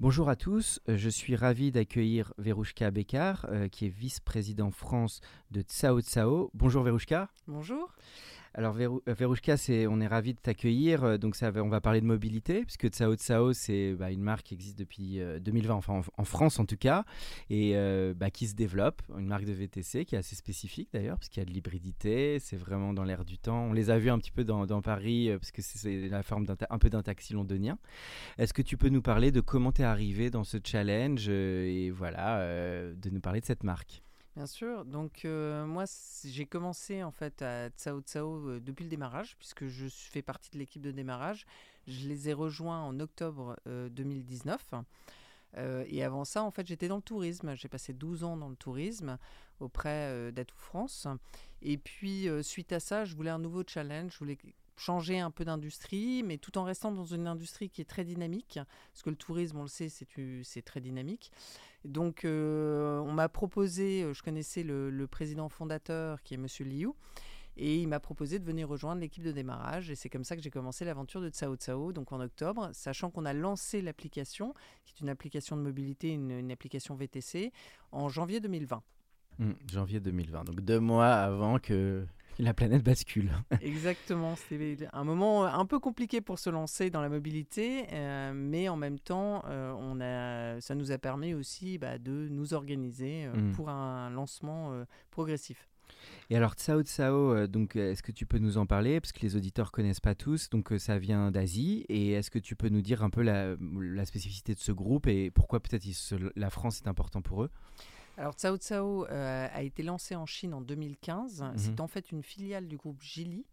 Bonjour à tous, euh, je suis ravi d'accueillir Verouchka Bekar, euh, qui est vice-président France de Tsao Tsao. Bonjour Verouchka. Bonjour. Alors Verouchka, c'est, on est ravi de t'accueillir. Euh, donc ça, on va parler de mobilité, puisque Tsao Tsao, c'est bah, une marque qui existe depuis 2020, enfin en, France en tout cas, et bah, qui se développe, une marque de VTC qui est assez spécifique d'ailleurs, parce qu'il y a de l'hybridité, c'est vraiment dans l'air du temps. On les a vus un petit peu dans, Paris, parce que c'est la forme un peu d'un taxi londonien. Est-ce que tu peux nous parler de comment tu es arrivé dans ce challenge et voilà, de nous parler de cette marque? Bien sûr. Donc moi, j'ai commencé en fait à Tsao Tsao depuis le démarrage, puisque je fais partie de l'équipe de démarrage. Je les ai rejoints en octobre 2019. Euh, et avant ça, en fait, j'étais dans le tourisme. J'ai passé 12 ans dans le tourisme auprès d'Atout France. Et puis, suite à ça, je voulais un nouveau challenge. Je voulais changer un peu d'industrie, mais tout en restant dans une industrie qui est très dynamique, parce que le tourisme, on le sait, c'est très dynamique. Donc, euh, on m'a proposé, euh, je connaissais le, président fondateur qui est Monsieur Liu, et il m'a proposé de venir rejoindre l'équipe de démarrage. Et c'est comme ça que j'ai commencé l'aventure de Tsao Tsao, donc en octobre, sachant qu'on a lancé l'application, qui est une application de mobilité, une, application VTC, en janvier 2020. Mmh, janvier 2020, donc deux mois avant que la planète bascule. Exactement, c'était un moment un peu compliqué pour se lancer dans la mobilité, euh, mais en même temps, euh, on a, ça nous a permis aussi bah, de nous organiser euh, mm. pour un lancement progressif. Et alors Tsao Tsao, donc est-ce que tu peux nous en parler? Parce que les auditeurs connaissent pas tous, donc ça vient d'Asie et est-ce que tu peux nous dire un peu la, la spécificité de ce groupe et pourquoi peut-être la France est important pour eux? Alors Tsao Tsao euh, a été lancé en Chine en 2015. Mhm. C'est en fait une filiale du groupe Geely.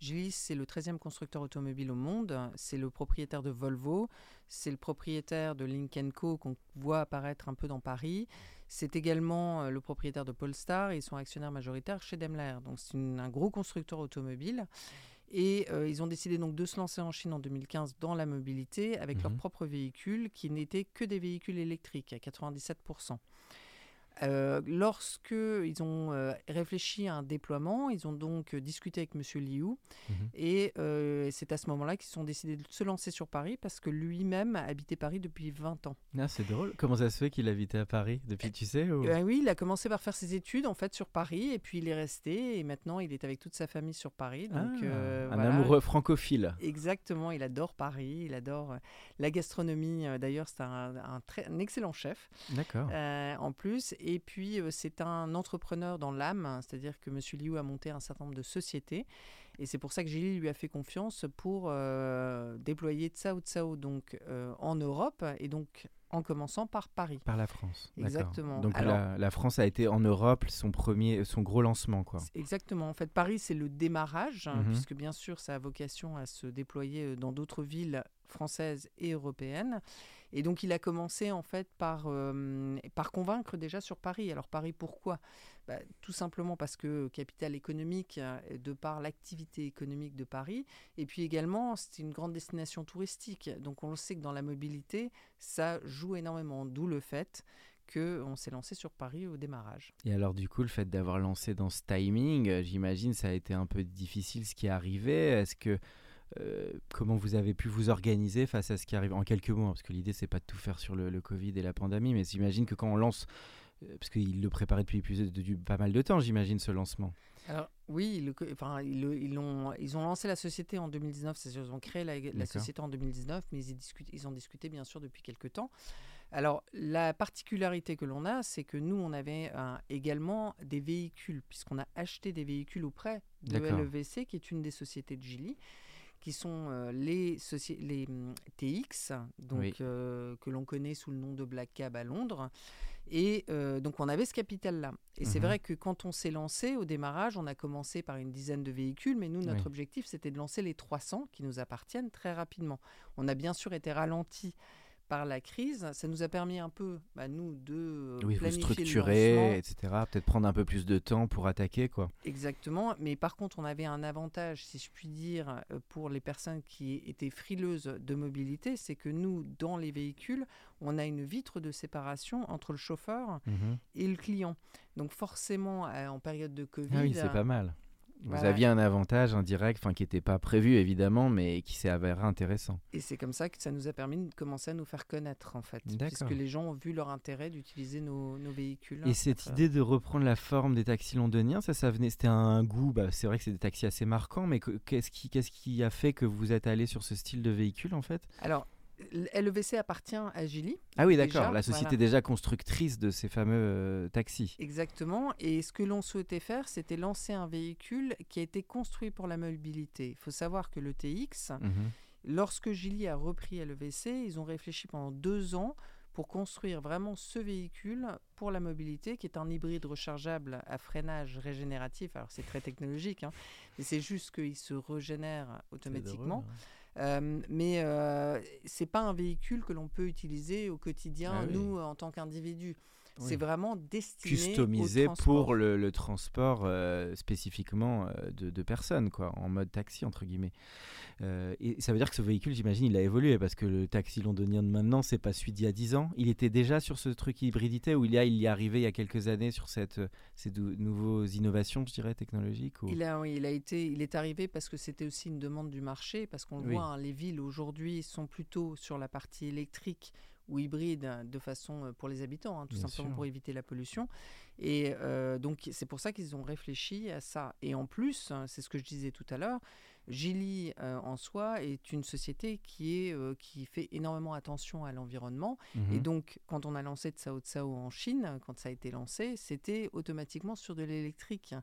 Geely, c'est le 13e constructeur automobile au monde. C'est le propriétaire de Volvo. C'est le propriétaire de Link Co qu'on voit apparaître un peu dans Paris. C'est également euh, le propriétaire de Polestar. Et ils sont actionnaires majoritaires chez Daimler. Donc c'est un gros constructeur automobile. Et euh, ils ont décidé donc de se lancer en Chine en 2015 dans la mobilité avec leurs mhm. propres véhicules qui n'étaient que des véhicules électriques à 97%. Euh, lorsque ils ont euh, réfléchi à un déploiement, ils ont donc euh, discuté avec Monsieur Liu mhm. et c'est à ce moment-là qu'ils ont décidé de se lancer sur Paris parce que lui-même a habité Paris depuis 20 ans. Ah, c'est drôle. Comment ça se fait qu'il habitait à Paris depuis, tu sais ben Oui, il a commencé par faire ses études en fait sur Paris et puis il est resté et maintenant il est avec toute sa famille sur Paris. Donc, ah, un amoureux francophile. Exactement, il adore Paris, il adore la gastronomie. D'ailleurs, c'est un, un, un, excellent chef. D'accord. en plus. Et puis, euh, c'est un entrepreneur dans l'âme, c'est-à-dire que M. Liu a monté un certain nombre de sociétés. Et c'est pour ça que Gilles lui a fait confiance pour euh, déployer Tsao Tsao donc, euh, en Europe et donc en commençant par Paris. Par la France. Exactement. Donc la, France a été en Europe son premier, son gros lancement, quoi. Exactement. En fait, Paris c'est le démarrage, hein, mhm. puisque bien sûr ça a vocation à se déployer dans d'autres villes françaises et européennes. Et donc il a commencé en fait par, euh, par convaincre déjà sur Paris. Alors Paris pourquoi? Bah, Tout simplement parce que capitale économique, euh, de par l'activité économique de Paris, et puis également c'est une grande destination touristique. Donc on le sait que dans la mobilité, ça joue énormément, d'où le fait qu'on s'est lancé sur Paris au démarrage. Et alors du coup, le fait d'avoir lancé dans ce timing, j'imagine ça a été un peu difficile ce qui est arrivé. Est-ce que euh, comment vous avez pu vous organiser face à ce qui arrive en quelques mois? Parce que l'idée, c'est pas de tout faire sur le, Covid et la pandémie, mais j'imagine que quand on lance, euh, parce qu'ils le préparaient depuis plus de, pas mal de temps, j'imagine, ce lancement. Alors, oui, enfin, ils, ont, ils ont lancé la société en 2019, c'est-à-dire ils ont créé la, société en 2019, mais ils, ils ont discuté bien sûr depuis quelques temps. Alors, la particularité que l'on a, c'est que nous, on avait également des véhicules, puisqu'on a acheté des véhicules auprès de LEVC, qui est une des sociétés de Gilly, qui sont euh, les, les hum, TX, donc, euh, que l'on connaît sous le nom de Black Cab à Londres. Et euh, donc, on avait ce capital-là. Et c'est mhm. vrai que quand on s'est lancé au démarrage, on a commencé par une dizaine de véhicules, mais nous, notre objectif, c'était de lancer les 300 qui nous appartiennent très rapidement. On a bien sûr été ralenti par la crise, ça nous a permis un peu, bah, nous, de oui, vous structurer, etc. Peut-être prendre un peu plus de temps pour attaquer, quoi. Exactement. Mais par contre, on avait un avantage, si je puis dire, euh, pour les personnes qui étaient frileuses de mobilité, c'est que nous, dans les véhicules, on a une vitre de séparation entre le chauffeur mhm. et le client. Donc forcément, euh, en période de Covid, ah oui, c'est pas mal. Vous aviez un avantage indirect, enfin qui n'était pas prévu évidemment, mais qui s'est avéré intéressant. Et c'est comme ça que ça nous a permis de commencer à nous faire connaître en fait, puisque les gens ont vu leur intérêt d'utiliser nos, véhicules. Et cette idée de reprendre la forme des taxis londoniens, ça, ça venait, c'était un goût. Bah, c'est vrai que c'est des taxis assez marquants, mais qu'est-ce qui, qu'est-ce qui a fait que vous êtes allé sur ce style de véhicule en fait? Alors LEVC appartient à Gilly. Ah oui, d'accord. La société déjà constructrice de ces fameux euh, taxis. Exactement. Et ce que l'on souhaitait faire, c'était lancer un véhicule qui a été construit pour la mobilité. Il faut savoir que le TX, mhm. lorsque Gilly a repris LEVC, ils ont réfléchi pendant deux ans pour construire vraiment ce véhicule pour la mobilité, qui est un hybride rechargeable à freinage régénératif. Alors c'est très technologique, hein, mais c'est juste qu'il se régénère automatiquement. Euh, mais euh, c'est pas un véhicule que l'on peut utiliser au quotidien, ah nous, en tant qu'individus. C'est vraiment destiné customisé pour le, transport euh, spécifiquement euh, de, personnes, quoi, en mode taxi entre guillemets. Euh, et ça veut dire que ce véhicule, j'imagine, il a évolué parce que le taxi londonien de maintenant, c'est pas celui d'il y a 10 ans. Il était déjà sur ce truc hybridité ou il y a, il y est arrivé il y a quelques années sur cette, ces nouvelles innovations, je dirais, technologiques. Il a, oui, il a été, il est arrivé parce que c'était aussi une demande du marché, parce qu'on voit, hein, les villes aujourd'hui sont plutôt sur la partie électrique ou hybride de façon euh, pour les habitants, hein, tout simplement pour éviter la pollution. Et euh, donc c'est pour ça qu'ils ont réfléchi à ça. Et en plus, hein, c'est ce que je disais tout à l'heure, Gili euh, en soi est une société qui, est, euh, qui fait énormément attention à l'environnement. Mhm. Et donc, quand on a lancé Tsao Tsao en Chine, quand ça a été lancé, c'était automatiquement sur de l'électrique.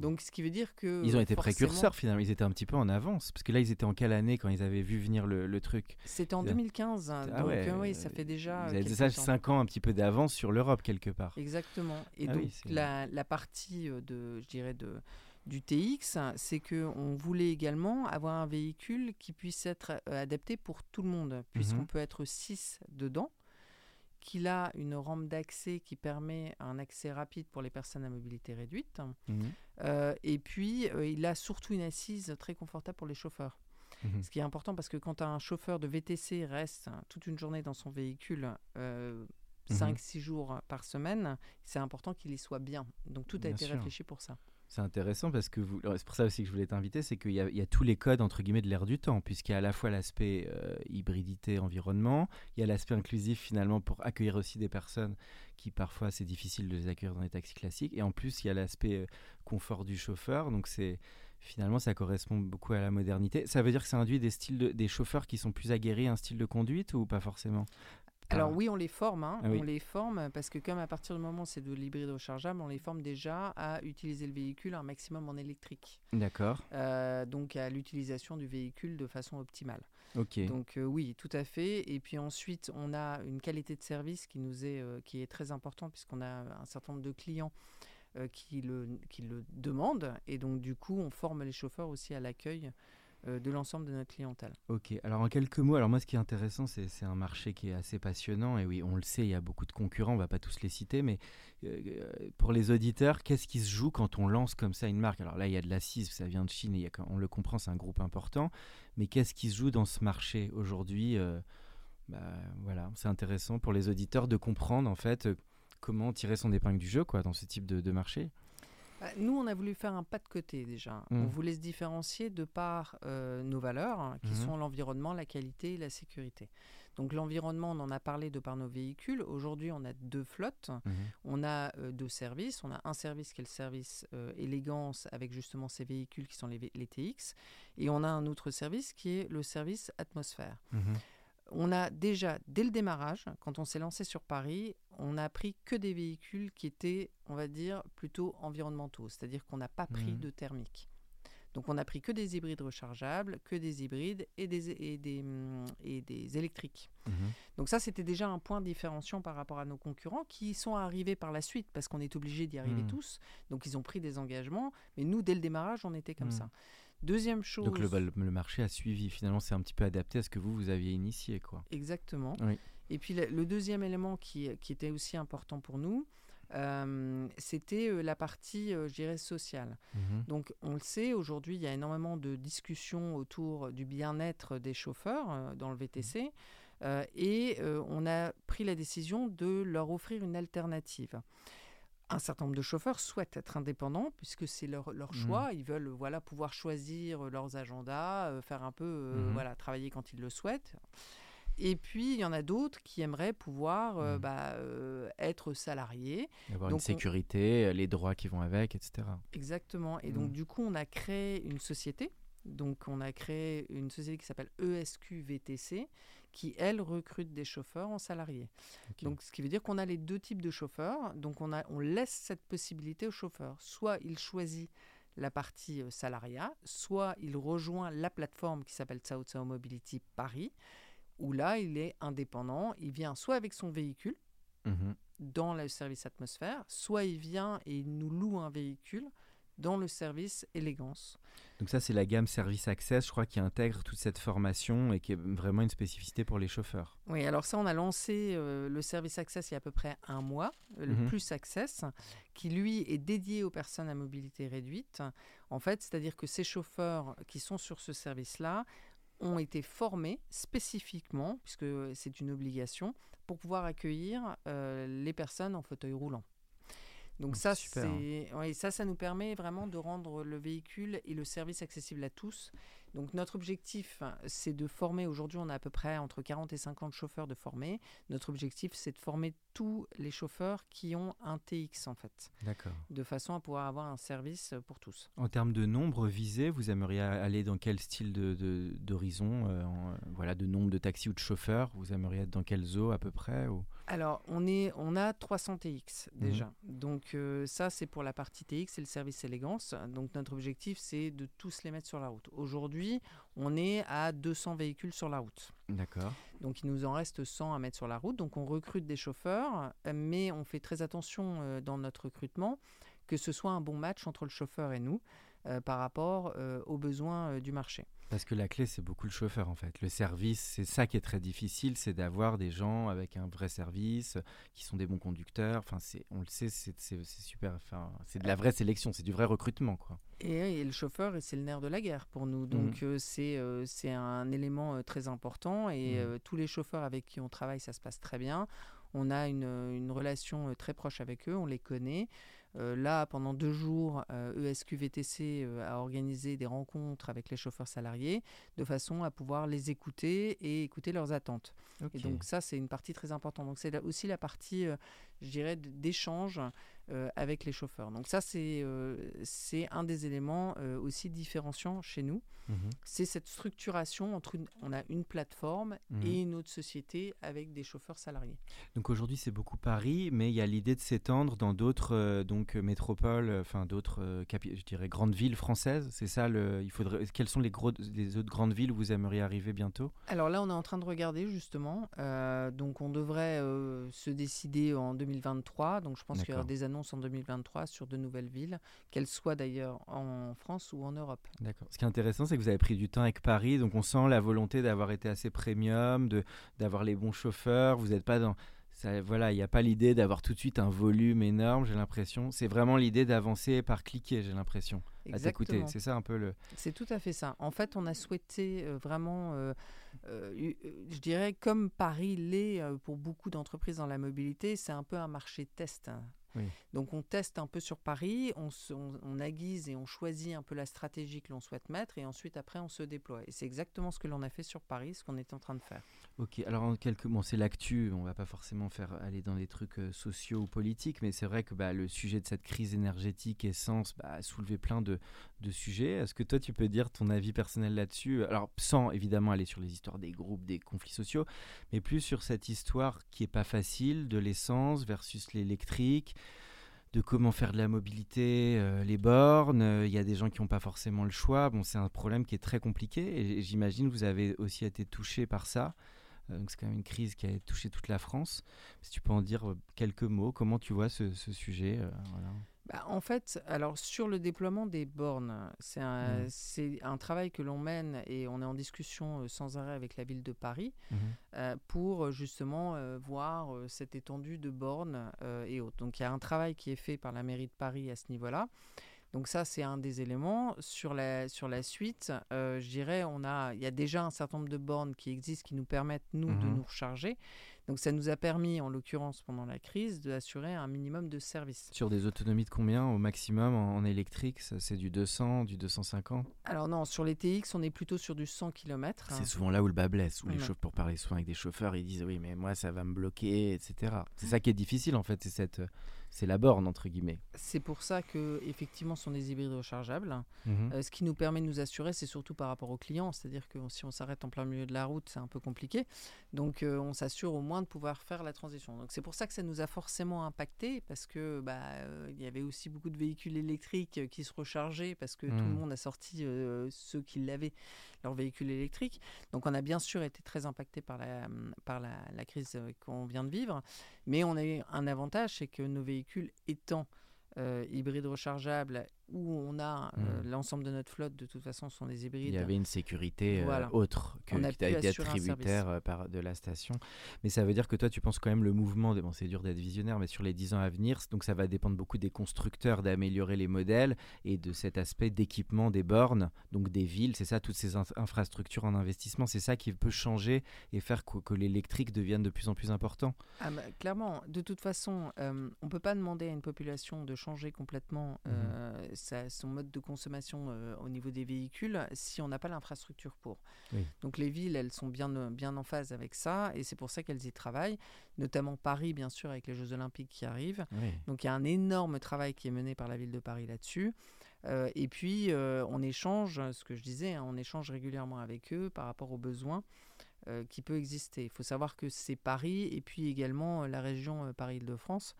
Donc, ce qui veut dire que. Ils ont été précurseurs finalement, ils étaient un petit peu en avance. Parce que là, ils étaient en quelle année quand ils avaient vu venir le, truc? C'était en 2015. Ah donc, euh, oui, ça fait déjà. Ils avaient déjà 5 ans un petit peu d'avance sur l'Europe quelque part. Exactement. Et ah donc, la, la, partie de, je dirais, de du TX, c'est qu'on voulait également avoir un véhicule qui puisse être euh, adapté pour tout le monde, puisqu'on mhm. peut être 6 dedans, qu'il a une rampe d'accès qui permet un accès rapide pour les personnes à mobilité réduite, mhm. euh, et puis euh, il a surtout une assise très confortable pour les chauffeurs. Mhm. Ce qui est important parce que quand un chauffeur de VTC reste toute une journée dans son véhicule, 5-6 jours par semaine, c'est important qu'il y soit bien. Donc tout a été réfléchi pour ça. C'est intéressant parce que c'est pour ça aussi que je voulais t'inviter, c'est qu'il y, a tous les codes entre guillemets de l'ère du temps, puisqu'il y a à la fois l'aspect euh, hybridité environnement, il y a l'aspect inclusif finalement pour accueillir aussi des personnes qui parfois c'est difficile de les accueillir dans les taxis classiques, et en plus il y a l'aspect euh, confort du chauffeur, donc c'est finalement ça correspond beaucoup à la modernité. Ça veut dire que ça induit des styles des chauffeurs qui sont plus aguerris à un style de conduite ou pas forcément? Alors oui, on les forme, hein. ah on les forme parce que comme à partir du moment où c'est de l'hybride rechargeable, on les forme déjà à utiliser le véhicule un maximum en électrique. D'accord. Euh, donc à l'utilisation du véhicule de façon optimale. Ok. Donc euh, oui, tout à fait. Et puis ensuite, on a une qualité de service qui nous est euh, qui est très important puisqu'on a un certain nombre de clients qui le qui le demandent et donc du coup, on forme les chauffeurs aussi à l'accueil de l'ensemble de notre clientèle. Ok, alors en quelques mots, alors moi ce qui est intéressant, c'est un marché qui est assez passionnant, et oui, on le sait, il y a beaucoup de concurrents, on va pas tous les citer, mais euh, pour les auditeurs, qu'est-ce qui se joue quand on lance comme ça une marque? Alors là, il y a de l'assise, ça vient de Chine, on le comprend, c'est un groupe important, mais qu'est-ce qui se joue dans ce marché aujourd'hui euh, bah, Voilà, c'est intéressant pour les auditeurs de comprendre en fait comment tirer son épingle du jeu quoi, dans ce type de marché. Bah, nous, on a voulu faire un pas de côté déjà. On mmh. voulait se différencier de par euh, nos valeurs, hein, qui mmh. sont l'environnement, la qualité et la sécurité. Donc l'environnement, on en a parlé de par nos véhicules. Aujourd'hui, on a deux flottes. Mmh. On a euh, deux services. On a un service qui est le service euh, élégance avec justement ces véhicules qui sont les, les, TX. Et on a un autre service qui est le service atmosphère. On a déjà, dès le démarrage, quand on s'est lancé sur Paris, on n'a pris que des véhicules qui étaient, on va dire, plutôt environnementaux, c'est-à-dire qu'on n'a pas pris Mhm. de thermique. Donc on n'a pris que des hybrides rechargeables, que des hybrides et des, et des, et des électriques. Mhm. Donc ça, c'était déjà un point différenciant par rapport à nos concurrents qui sont arrivés par la suite parce qu'on est obligé d'y arriver Mhm. tous. Donc ils ont pris des engagements, mais nous, dès le démarrage, on était comme ça. Deuxième chose... Donc le, marché a suivi. Finalement, c'est un petit peu adapté à ce que vous, vous aviez initié. Quoi. Exactement. Oui. Et puis le, deuxième élément qui, qui était aussi important pour nous, euh, c'était euh, la partie, euh, je dirais, sociale. Mhm. Donc on le sait, aujourd'hui, il y a énormément de discussions autour du bien-être des chauffeurs dans le VTC. euh, et on a pris la décision de leur offrir une alternative. Un certain nombre de chauffeurs souhaitent être indépendants puisque c'est leur, leur Mhm. choix. Ils veulent voilà, pouvoir choisir euh, leurs agendas, euh, faire un peu, euh, Mhm. voilà, travailler quand ils le souhaitent. Et puis, il y en a d'autres qui aimeraient pouvoir euh, Mhm. bah, être salariés. Avoir Donc, une on- sécurité, les droits qui vont avec, etc. Exactement. Et donc, du coup, on a créé une société. Donc, on a créé une société qui s'appelle E ESQ VTC, qui, elle, recrute des chauffeurs en salariés. Donc, ce qui veut dire qu'on a les deux types de chauffeurs. Donc, on, a, on laisse cette possibilité aux chauffeurs. Soit il choisit la partie euh, salariat, soit il rejoint la plateforme qui s'appelle Sao Sao Mobility Paris, où là, il est indépendant. Il vient soit avec son véhicule, Mhm. dans le service atmosphère, soit il vient et il nous loue un véhicule dans le service élégance. Donc ça, c'est la gamme Service Access, je crois, qui intègre toute cette formation et qui est vraiment une spécificité pour les chauffeurs. Oui, alors ça, on a lancé euh, le service Access il y a à peu près un mois, euh, le Mhm. Plus Access, qui lui est dédié aux personnes à mobilité réduite. En fait, c'est-à-dire que ces chauffeurs qui sont sur ce service-là ont été formés spécifiquement, puisque c'est une obligation, pour pouvoir accueillir euh, les personnes en fauteuil roulant. Donc Oh, ça, super. c'est, ouais, ça, ça nous permet vraiment de rendre le véhicule et le service accessible à tous. Donc notre objectif, c'est de former, aujourd'hui on a à peu près entre 40 et 50 chauffeurs de formés. Notre objectif, c'est de former tous les chauffeurs qui ont un TX en fait, D'accord. de façon à pouvoir avoir un service pour tous. En termes de nombre visé, vous aimeriez aller dans quel style de- d'horizon euh, Voilà, de nombre de taxis ou de chauffeurs? Vous aimeriez être dans quel zoo à peu près ou... Alors, on, est, on a 300 TX déjà. Donc, euh, ça, c'est pour la partie TX, c'est le service élégance. Donc, notre objectif, c'est de tous les mettre sur la route. Aujourd'hui, on est à 200 véhicules sur la route. D'accord. Donc, il nous en reste 100 à mettre sur la route. Donc, on recrute des chauffeurs, euh, mais on fait très attention euh, dans notre recrutement que ce soit un bon match entre le chauffeur et nous euh, par rapport euh, aux besoins euh, du marché. Parce que la clé, c'est beaucoup le chauffeur en fait. Le service, c'est ça qui est très difficile, c'est d'avoir des gens avec un vrai service, qui sont des bons conducteurs. Enfin, on le sait, c'est, super. Enfin, c'est de la vraie sélection, c'est du vrai recrutement, quoi. Et, et le chauffeur, c'est le nerf de la guerre pour nous. Donc euh, c'est euh, c'est un élément euh, très important. Et euh, tous les chauffeurs avec qui on travaille, ça se passe très bien. On a une, une relation très proche avec eux, on les connaît. Euh, là, pendant deux jours, euh, ESQVTC euh, a organisé des rencontres avec les chauffeurs salariés de façon à pouvoir les écouter et écouter leurs attentes. Et donc ça, c'est une partie très importante. Donc c'est aussi la partie, je dirais, d'échange euh, avec les chauffeurs. Donc ça, c'est euh, c'est un des éléments euh, aussi différenciants chez nous. Mhm. C'est cette structuration entre une, on a une plateforme Mhm. et une autre société avec des chauffeurs salariés. Donc aujourd'hui, c'est beaucoup Paris, mais il y a l'idée de s'étendre dans d'autres donc métropoles, enfin d'autres, je dirais, grandes villes françaises. C'est ça. Le, il faudrait. Quelles sont les, gros, les autres grandes villes où vous aimeriez arriver bientôt? Alors là, on est en train de regarder justement. Donc on devrait se décider en 2023. Donc je pense qu'il y aura des annonces en 2023 sur de nouvelles villes, qu'elles soient d'ailleurs en France ou en Europe. D'accord. Ce qui est intéressant, c'est que vous avez pris du temps avec Paris, donc on sent la volonté d'avoir été assez premium, d'avoir les bons chauffeurs. Vous n'êtes pas dans ça, voilà, il n'y a pas l'idée d'avoir tout de suite un volume énorme. J'ai l'impression. C'est vraiment l'idée d'avancer par cliquer. J'ai l'impression. À t'écouter. C'est ça un peu le. C'est tout à fait ça. En fait, on a souhaité euh, vraiment, euh, euh, eu- je dirais, comme Paris l'est pour beaucoup d'entreprises dans la mobilité, c'est un peu un marché test. hein. Donc on teste un peu sur Paris, on, on, aiguise et on choisit un peu la stratégie que l'on souhaite mettre et ensuite après on se déploie. Et c'est exactement ce que l'on a fait sur Paris, ce qu'on est en train de faire. Ok, alors en quelques mots, c'est l'actu, on va pas forcément faire aller dans des trucs euh, sociaux ou politiques, mais c'est vrai que bah, le sujet de cette crise énergétique, essence, bah, a soulevé plein de, de sujets. Est-ce que toi tu peux dire ton avis personnel là-dessus? Alors sans évidemment aller sur les histoires des groupes, des conflits sociaux, mais plus sur cette histoire qui est pas facile de l'essence versus l'électrique de comment faire de la mobilité, euh, les bornes. Il y a des gens qui n'ont pas forcément le choix. Bon, c'est un problème qui est très compliqué et j'imagine que vous avez aussi été touché par ça. Euh, donc c'est quand même une crise qui a touché toute la France. Si tu peux en dire euh, quelques mots, comment tu vois ce, sujet bah, en fait, alors sur le déploiement des bornes, c'est un, mmh. un, travail que l'on mène et on est en discussion euh, sans arrêt avec la ville de Paris mmh. euh, pour euh, justement voir cette étendue de bornes et autres. Donc il y a un travail qui est fait par la mairie de Paris à ce niveau-là. Donc ça, c'est un des éléments. Sur la, sur la suite, je dirais, on a, il y a déjà un certain nombre de bornes qui existent qui nous permettent, nous, de mmh. nous recharger. Donc ça nous a permis, en l'occurrence pendant la crise, d'assurer un minimum de service. Sur des autonomies de combien au maximum en, électrique C'est du 200, du 250 Alors non, sur les TX, on est plutôt sur du 100 km. C'est souvent là où le bas blesse, où les chauffeurs, pour parler souvent avec des chauffeurs, ils disent oui mais moi ça va me bloquer, etc. C'est ça qui est difficile en fait, c'est cette c'est la borne entre guillemets. C'est pour ça que effectivement sont des hybrides rechargeables. Mhm. Euh, ce qui nous permet de nous assurer, c'est surtout par rapport aux clients, c'est-à-dire que si on s'arrête en plein milieu de la route, c'est un peu compliqué. Donc euh, on s'assure au moins de pouvoir faire la transition. Donc c'est pour ça que ça nous a forcément impacté parce que bah euh, il y avait aussi beaucoup de véhicules électriques qui se rechargeaient parce que tout le mhm. monde a sorti ceux qui l'avaient leur véhicule électrique. Donc on a bien sûr été très impacté par la, par la, la crise qu'on vient de vivre, mais on a eu un avantage, c'est que nos véhicules étant euh, hybrides rechargeables où on a euh, hmm. l'ensemble de notre flotte, de toute façon, sont des hybrides. Il y avait une sécurité euh, autre que qui a été tributaire euh, par, de la station. Mais ça veut dire que toi, tu penses quand même le mouvement, bon, c'est dur d'être visionnaire, mais sur les 10 ans à venir, donc ça va dépendre beaucoup des constructeurs d'améliorer les modèles et de cet aspect d'équipement des bornes, donc des villes, c'est ça, toutes ces infrastructures en investissement, c'est ça qui peut changer et faire que, l'électrique devienne de plus en plus important. Ah, clairement, de toute façon, on ne peut pas demander à une population de changer complètement. Mmh son mode de consommation euh, au niveau des véhicules si on n'a pas l'infrastructure pour. Donc les villes, elles sont bien, euh, bien en phase avec ça et c'est pour ça qu'elles y travaillent, notamment Paris, bien sûr, avec les Jeux Olympiques qui arrivent. Donc il y a un énorme travail qui est mené par la ville de Paris là-dessus. Euh, et puis, on échange, ce que je disais, hein, on échange régulièrement avec eux par rapport aux besoins qui peuvent exister. Il faut savoir que c'est Paris et puis également la région Paris-Île-de-France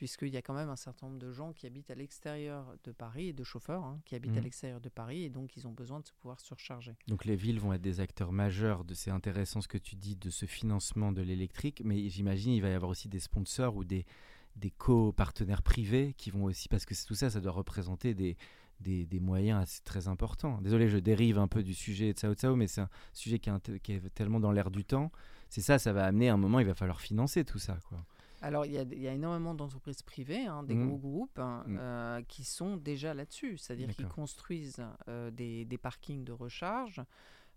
puisqu'il y a quand même un certain nombre de gens qui habitent à l'extérieur de Paris, et de chauffeurs hein, qui habitent à mmh. l'extérieur de Paris, et donc ils ont besoin de se pouvoir surcharger. Donc les villes vont être des acteurs majeurs de c'est intéressant ce que tu dis de ce financement de l'électrique, mais j'imagine il va y avoir aussi des sponsors ou des, des co-partenaires privés qui vont aussi, parce que tout ça, ça doit représenter des, des, des, moyens assez, très importants. Désolé, je dérive un peu du sujet de Sao Sao, mais c'est un sujet qui est, qui est tellement dans l'air du temps. C'est ça, ça va amener à un moment, il va falloir financer tout ça. Quoi. Alors, il y, a, énormément d'entreprises privées, hein, des mmh. gros groupes, hein, mmh. euh, qui sont déjà là-dessus. C'est-à-dire qu'ils construisent euh, des, parkings de recharge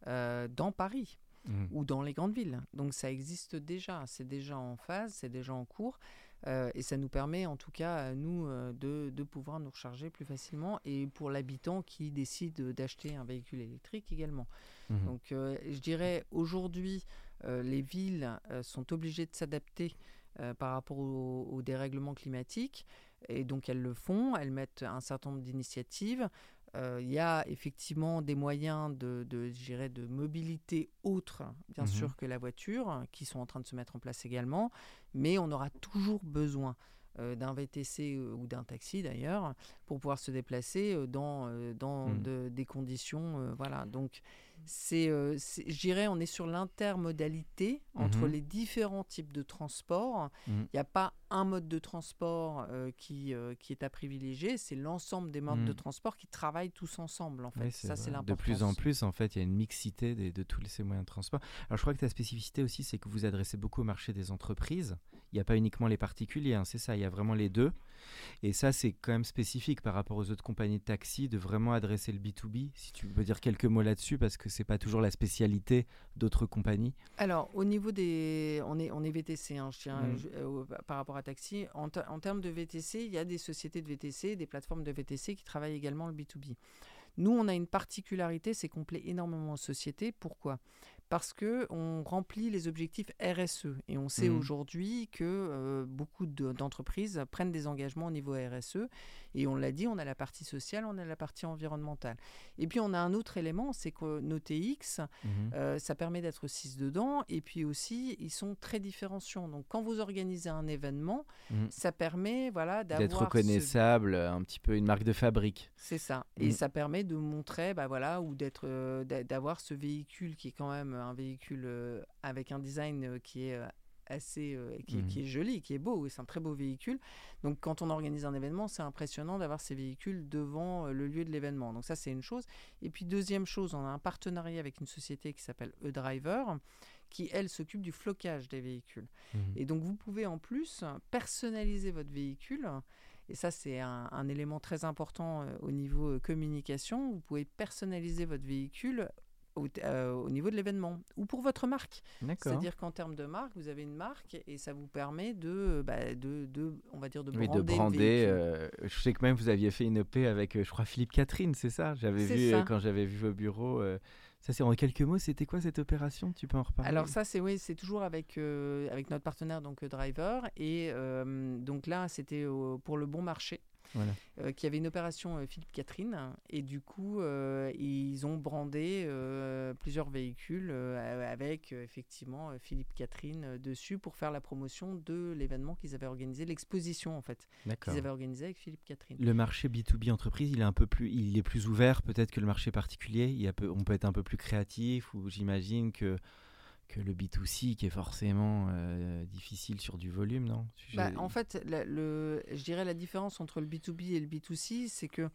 euh, dans Paris mmh. ou dans les grandes villes. Donc, ça existe déjà. C'est déjà en phase, c'est déjà en cours. et ça nous permet, en tout cas, nous, de, de, pouvoir nous recharger plus facilement. Et pour l'habitant qui décide d'acheter un véhicule électrique également. Donc, je dirais, aujourd'hui, les villes sont obligées de s'adapter euh, par rapport au, dérèglement climatique. Et donc elles le font, elles mettent un certain nombre d'initiatives. Euh, il y a effectivement des moyens de, de, de mobilité autres, bien mhm. sûr, que la voiture, qui sont en train de se mettre en place également, mais on aura toujours besoin euh, d'un VTC ou d'un taxi d'ailleurs pour pouvoir se déplacer dans, dans mhm. des conditions. voilà. Donc euh, c'est, je dirais, on est sur l'intermodalité entre mhm. les différents types de transports. Mhm. Il n'y a pas un mode de transport euh, qui, euh, qui est à privilégier, c'est l'ensemble des modes de mhm. transport qui travaillent tous ensemble, en fait. Ça, c'est De plus en plus, en fait, il y a une mixité de tous ces moyens de transport. Alors, je crois que ta spécificité aussi, c'est que vous adressez beaucoup au marché des entreprises. Il n'y a pas uniquement les particuliers, hein, c'est ça, il y a vraiment les deux. Et ça, c'est quand même spécifique par rapport aux autres compagnies de taxi de vraiment adresser le B2B. Si tu veux dire quelques mots là-dessus, parce que c'est pas toujours la spécialité d'autres compagnies Alors, au niveau des. On est, on est VTC, hein, je tiens, Mm. je- euh, par rapport à taxi. En, en termes de VTC, il y a des sociétés de VTC, des plateformes de VTC qui travaillent également le B2B. Nous, on a une particularité, c'est qu'on plaît énormément aux sociétés. Pourquoi? Parce que on remplit les objectifs RSE et on sait Mhm. aujourd'hui que euh, beaucoup de- d'entreprises prennent des engagements au niveau RSE et on l'a dit, on a la partie sociale, on a la partie environnementale. Et puis on a un autre élément, c'est que nos TX, Mhm. euh, ça permet d'être 6 dedans. Et puis aussi, ils sont très différenciants. Donc, quand vous organisez un événement, Mhm. ça permet voilà, d'avoir. D'être ce- reconnaissable, un petit peu une marque de fabrique. C'est ça. Et ça permet de montrer, bah voilà, ou d'être, euh, d'a- d'avoir ce véhicule qui est quand même un véhicule euh, avec un design euh, qui est euh, assez, euh, qui, Mhm. qui est joli, qui est beau. C'est un très beau véhicule. Donc, quand on organise un événement, c'est impressionnant d'avoir ces véhicules devant euh, le lieu de l'événement. Donc, ça, c'est une chose. Et puis, deuxième chose, on a un partenariat avec une société qui s'appelle E-Driver, qui, elle, s'occupe du flocage des véhicules. Mhm. Et donc, vous pouvez en plus personnaliser votre véhicule. Et ça, c'est un, un élément très important euh, au niveau communication. Vous pouvez personnaliser votre véhicule au, euh, au niveau de l'événement ou pour votre marque. C'est-à-dire qu'en termes de marque, vous avez une marque et ça vous permet de, bah, de, de on va dire, de Oui, brander. de le brander. euh, je sais que même vous aviez fait une EP avec, euh, je crois, Philippe Catherine, c'est ça? J'avais vu ça. euh, quand j'avais vu vos bureaux. euh, ça, c'est en quelques mots, c'était quoi cette opération? Tu peux en reparler? Alors ça, c'est oui, c'est toujours avec euh, avec notre partenaire donc euh, Driver et euh, donc là, c'était pour le bon marché. Voilà. euh, qui avait une opération euh, Philippe Catherine et du coup euh, ils ont brandé plusieurs véhicules avec effectivement Philippe Catherine dessus pour faire la promotion de l'événement qu'ils avaient organisé, l'exposition en fait qu'ils avaient organisé avec Philippe Catherine. Le marché B2B entreprise, il est un peu plus, il est plus ouvert peut-être que le marché particulier. Il y a peu- on peut être un peu plus créatif ou j'imagine que que le B2C qui est forcément euh, difficile sur du volume, non? Bah, en fait, la- le, je dirais la différence entre le B2B et le B2C, c'est que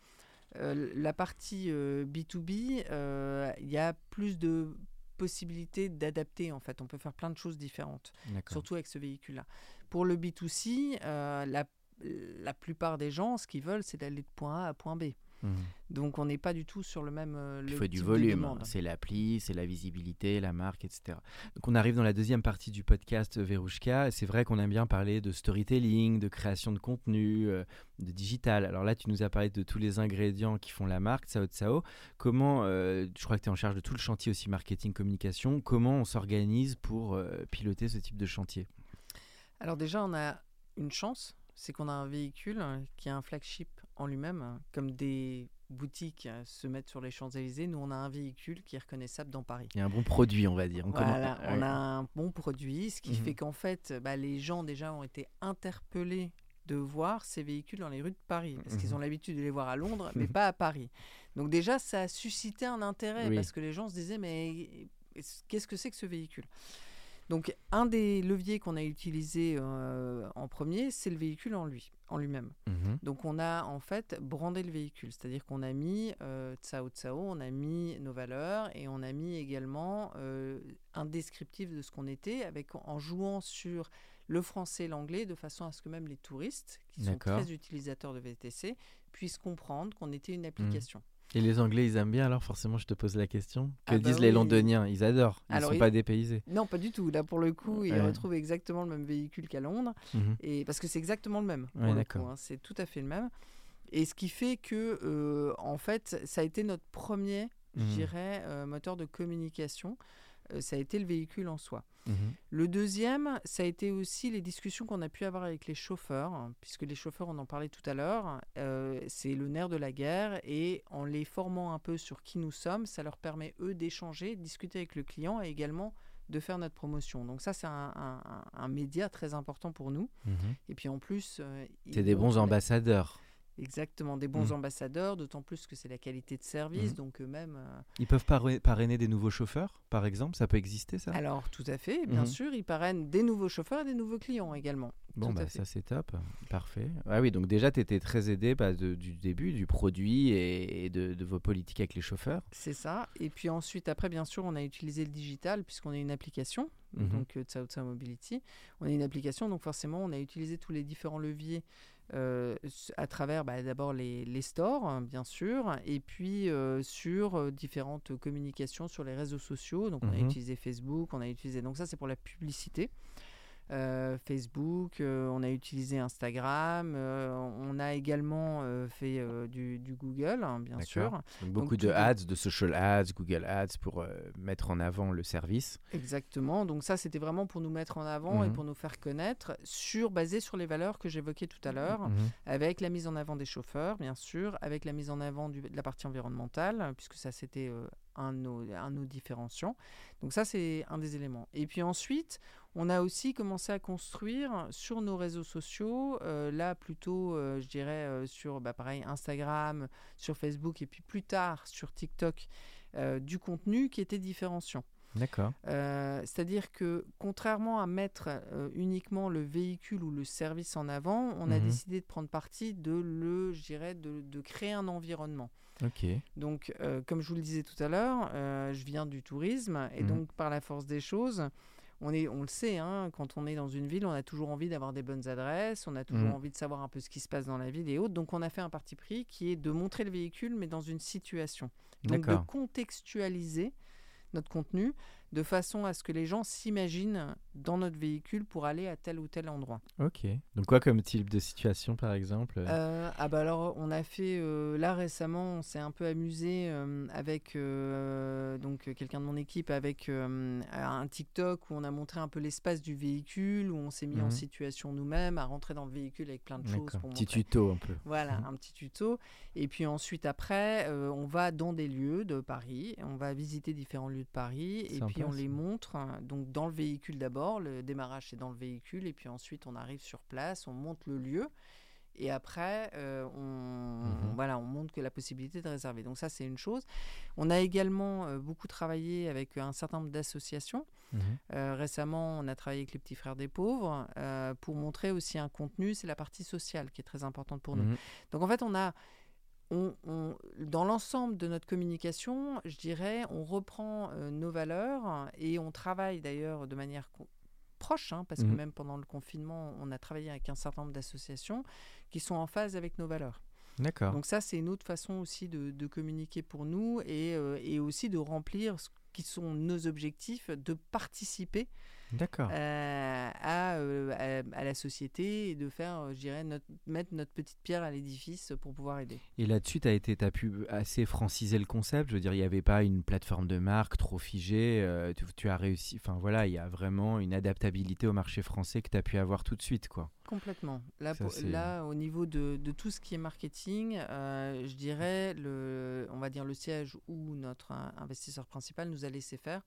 euh, la partie euh, B2B, euh, il y a plus de possibilités d'adapter en fait. On peut faire plein de choses différentes, surtout avec ce véhicule-là. Pour le B2C, euh, la, la plupart des gens, ce qu'ils veulent, c'est d'aller de point A à point B. Mhm. Donc on n'est pas du tout sur le même. euh, Il le faut du type volume. C'est l'appli, c'est la visibilité, la marque, etc. Donc on arrive dans la deuxième partie du podcast euh, Verouchka. C'est vrai qu'on aime bien parler de storytelling, de création de contenu, euh, de digital. Alors là, tu nous as parlé de tous les ingrédients qui font la marque, Sao Sao. Comment, euh, je crois que tu es en charge de tout le chantier aussi marketing, communication. Comment on s'organise pour piloter ce type de chantier? Alors déjà, on a une chance, c'est qu'on a un véhicule euh, qui a un flagship en lui-même, euh, comme des boutiques euh, se mettent sur les Champs-Élysées. Nous, on a un véhicule qui est reconnaissable dans Paris. Il y a un bon produit, on va dire. On Voilà, a un bon produit, ce qui Mhm. fait qu'en fait, bah, les gens déjà ont été interpellés de voir ces véhicules dans les rues de Paris, parce qu'ils Mhm. ont l'habitude de les voir à Londres, mais pas à Paris. Donc déjà, ça a suscité un intérêt, Oui. parce que les gens se disaient, mais qu'est-ce que c'est que ce véhicule? Donc un des leviers qu'on a utilisé euh, en premier, c'est le véhicule en lui, en lui-même. Mhm. Donc on a en fait brandé le véhicule, c'est-à-dire qu'on a mis euh, Tsao Tsao, on a mis nos valeurs et on a mis également euh, un descriptif de ce qu'on était, avec en jouant sur le français et l'anglais de façon à ce que même les touristes, qui sont très utilisateurs de VTC, puissent comprendre qu'on était une application. Et les Anglais, ils aiment bien, alors forcément, je te pose la question. Que Ah bah disent les. Londoniens? Ils adorent. Ils Alors, sont ils- pas dépaysés. Non, pas du tout. Là, pour le coup, ils Ouais. retrouvent exactement le même véhicule qu'à Londres. Mhm. Et parce que c'est exactement le même. Ouais, hein, c'est tout à fait le même. Et ce qui fait que, euh, en fait, ça a été notre premier, je Mhm. dirais, euh, moteur de communication. Euh, ça a été le véhicule en soi. Mhm. Le deuxième, ça a été aussi les discussions qu'on a pu avoir avec les chauffeurs, hein, puisque les chauffeurs, on en parlait tout à l'heure, euh, c'est le nerf de la guerre, et en les formant un peu sur qui nous sommes, ça leur permet, eux, d'échanger, de discuter avec le client et également de faire notre promotion. Donc ça, c'est un, un- un- un média très important pour nous. Mhm. Et puis en plus... euh, C'est ils des bons ambassadeurs. Exactement, des bons Mhm. ambassadeurs, d'autant plus que c'est la qualité de service, Mhm. donc eux-mêmes... euh, Ils peuvent parra- parrainer des nouveaux chauffeurs, par exemple Ça peut exister, ça? Alors, tout à fait, bien Mhm. sûr, ils parrainent des nouveaux chauffeurs et des nouveaux clients également. Bon, bah, ça c'est top. Parfait. Ah oui, donc déjà, tu étais très aidé bah, de- du début, du produit et, et de, de vos politiques avec les chauffeurs. C'est ça. Et puis ensuite, après, bien sûr, on a utilisé le digital puisqu'on est une application, donc euh, Tsao Tsao Mobility. On est une application, donc forcément, on a utilisé tous les différents leviers euh, à travers bah, d'abord les, les, stores, hein, bien sûr, et puis euh, sur euh, différentes communications sur les réseaux sociaux. Donc, on a Mhm. utilisé Facebook, on a utilisé. Donc, ça, c'est pour la publicité. Euh, Facebook, euh, on a utilisé Instagram, euh, on a également fait du, du Google, hein, bien sûr. Donc, beaucoup de ads, de social ads, Google ads pour mettre en avant le service. Exactement. Donc ça, c'était vraiment pour nous mettre en avant et Mhm. pour nous faire connaître, sur, basé sur les valeurs que j'évoquais tout à l'heure. Mhm. avec la mise en avant des chauffeurs, bien sûr, avec la mise en avant du- de la partie environnementale, puisque ça, c'était euh, un, de nos, un de nos différenciants. Donc ça, c'est un des éléments. Et puis ensuite, on a aussi commencé à construire sur nos réseaux sociaux, euh, là plutôt, euh, je dirais, euh, sur, bah, pareil, Instagram, sur Facebook, et puis plus tard sur TikTok, du contenu qui était différenciant. D'accord. C'est-à-dire que contrairement à mettre uniquement le véhicule ou le service en avant, on a Mhm. décidé de prendre parti de le, je dirais, de, de créer un environnement. Ok. Donc, comme je vous le disais tout à l'heure, je viens du tourisme et Mhm. donc par la force des choses, on, est, on le sait, hein, quand on est dans une ville, on a toujours envie d'avoir des bonnes adresses, on a toujours Mhm. envie de savoir un peu ce qui se passe dans la ville et autres. Donc, on a fait un parti pris qui est de montrer le véhicule, mais dans une situation. Donc, de contextualiser notre contenu de façon à ce que les gens s'imaginent dans notre véhicule pour aller à tel ou tel endroit. Ok. Donc quoi comme type de situation par exemple Euh, ah bah alors on a fait euh, là récemment on s'est un peu amusé euh, avec euh, donc euh, quelqu'un de mon équipe avec euh, un TikTok où on a montré un peu l'espace du véhicule où on s'est mis en Mhm. situation nous-mêmes à rentrer dans le véhicule avec plein de choses pour Petit montrer. tuto un peu. Voilà, Mhm. un petit tuto. Et puis ensuite, après, euh, on va dans des lieux de Paris. On va visiter différents lieux de Paris. Et Sympa, puis, on les montre. hein, Donc, dans le véhicule d'abord. Le démarrage, c'est dans le véhicule. Et puis ensuite, on arrive sur place. On monte le lieu. Et après, euh, on, Mhm. voilà, on montre que la possibilité de réserver. Donc ça, c'est une chose. On a également euh, beaucoup travaillé avec un certain nombre d'associations. Mhm. Euh, récemment, on a travaillé avec les petits frères des pauvres euh, pour montrer aussi un contenu. C'est la partie sociale qui est très importante pour nous. Mhm. Donc en fait, on a, on, on- dans l'ensemble de notre communication, je dirais, on reprend euh, nos valeurs et on travaille d'ailleurs de manière proche, hein, parce que Mhm. même pendant le confinement, on a travaillé avec un certain nombre d'associations qui sont en phase avec nos valeurs. D'accord. Donc ça, c'est une autre façon aussi de, de communiquer pour nous et, euh, et aussi de remplir ce qui sont nos objectifs, de participer D'accord. euh, à, euh, à, à la société et de faire, euh, je dirais, notre- mettre notre petite pierre à l'édifice pour pouvoir aider. Et là-dessus, tu as, été, as pu assez franciser le concept? Je veux dire, il n'y avait pas une plateforme de marque trop figée. euh, tu, tu as réussi. Enfin voilà, il y a vraiment une adaptabilité au marché français que tu as pu avoir tout de suite. quoi. Complètement. Là, Ça, pour- c'est- là au niveau de, de tout ce qui est marketing, je dirais, le, on va dire le siège où notre investisseur principal nous a laissé faire,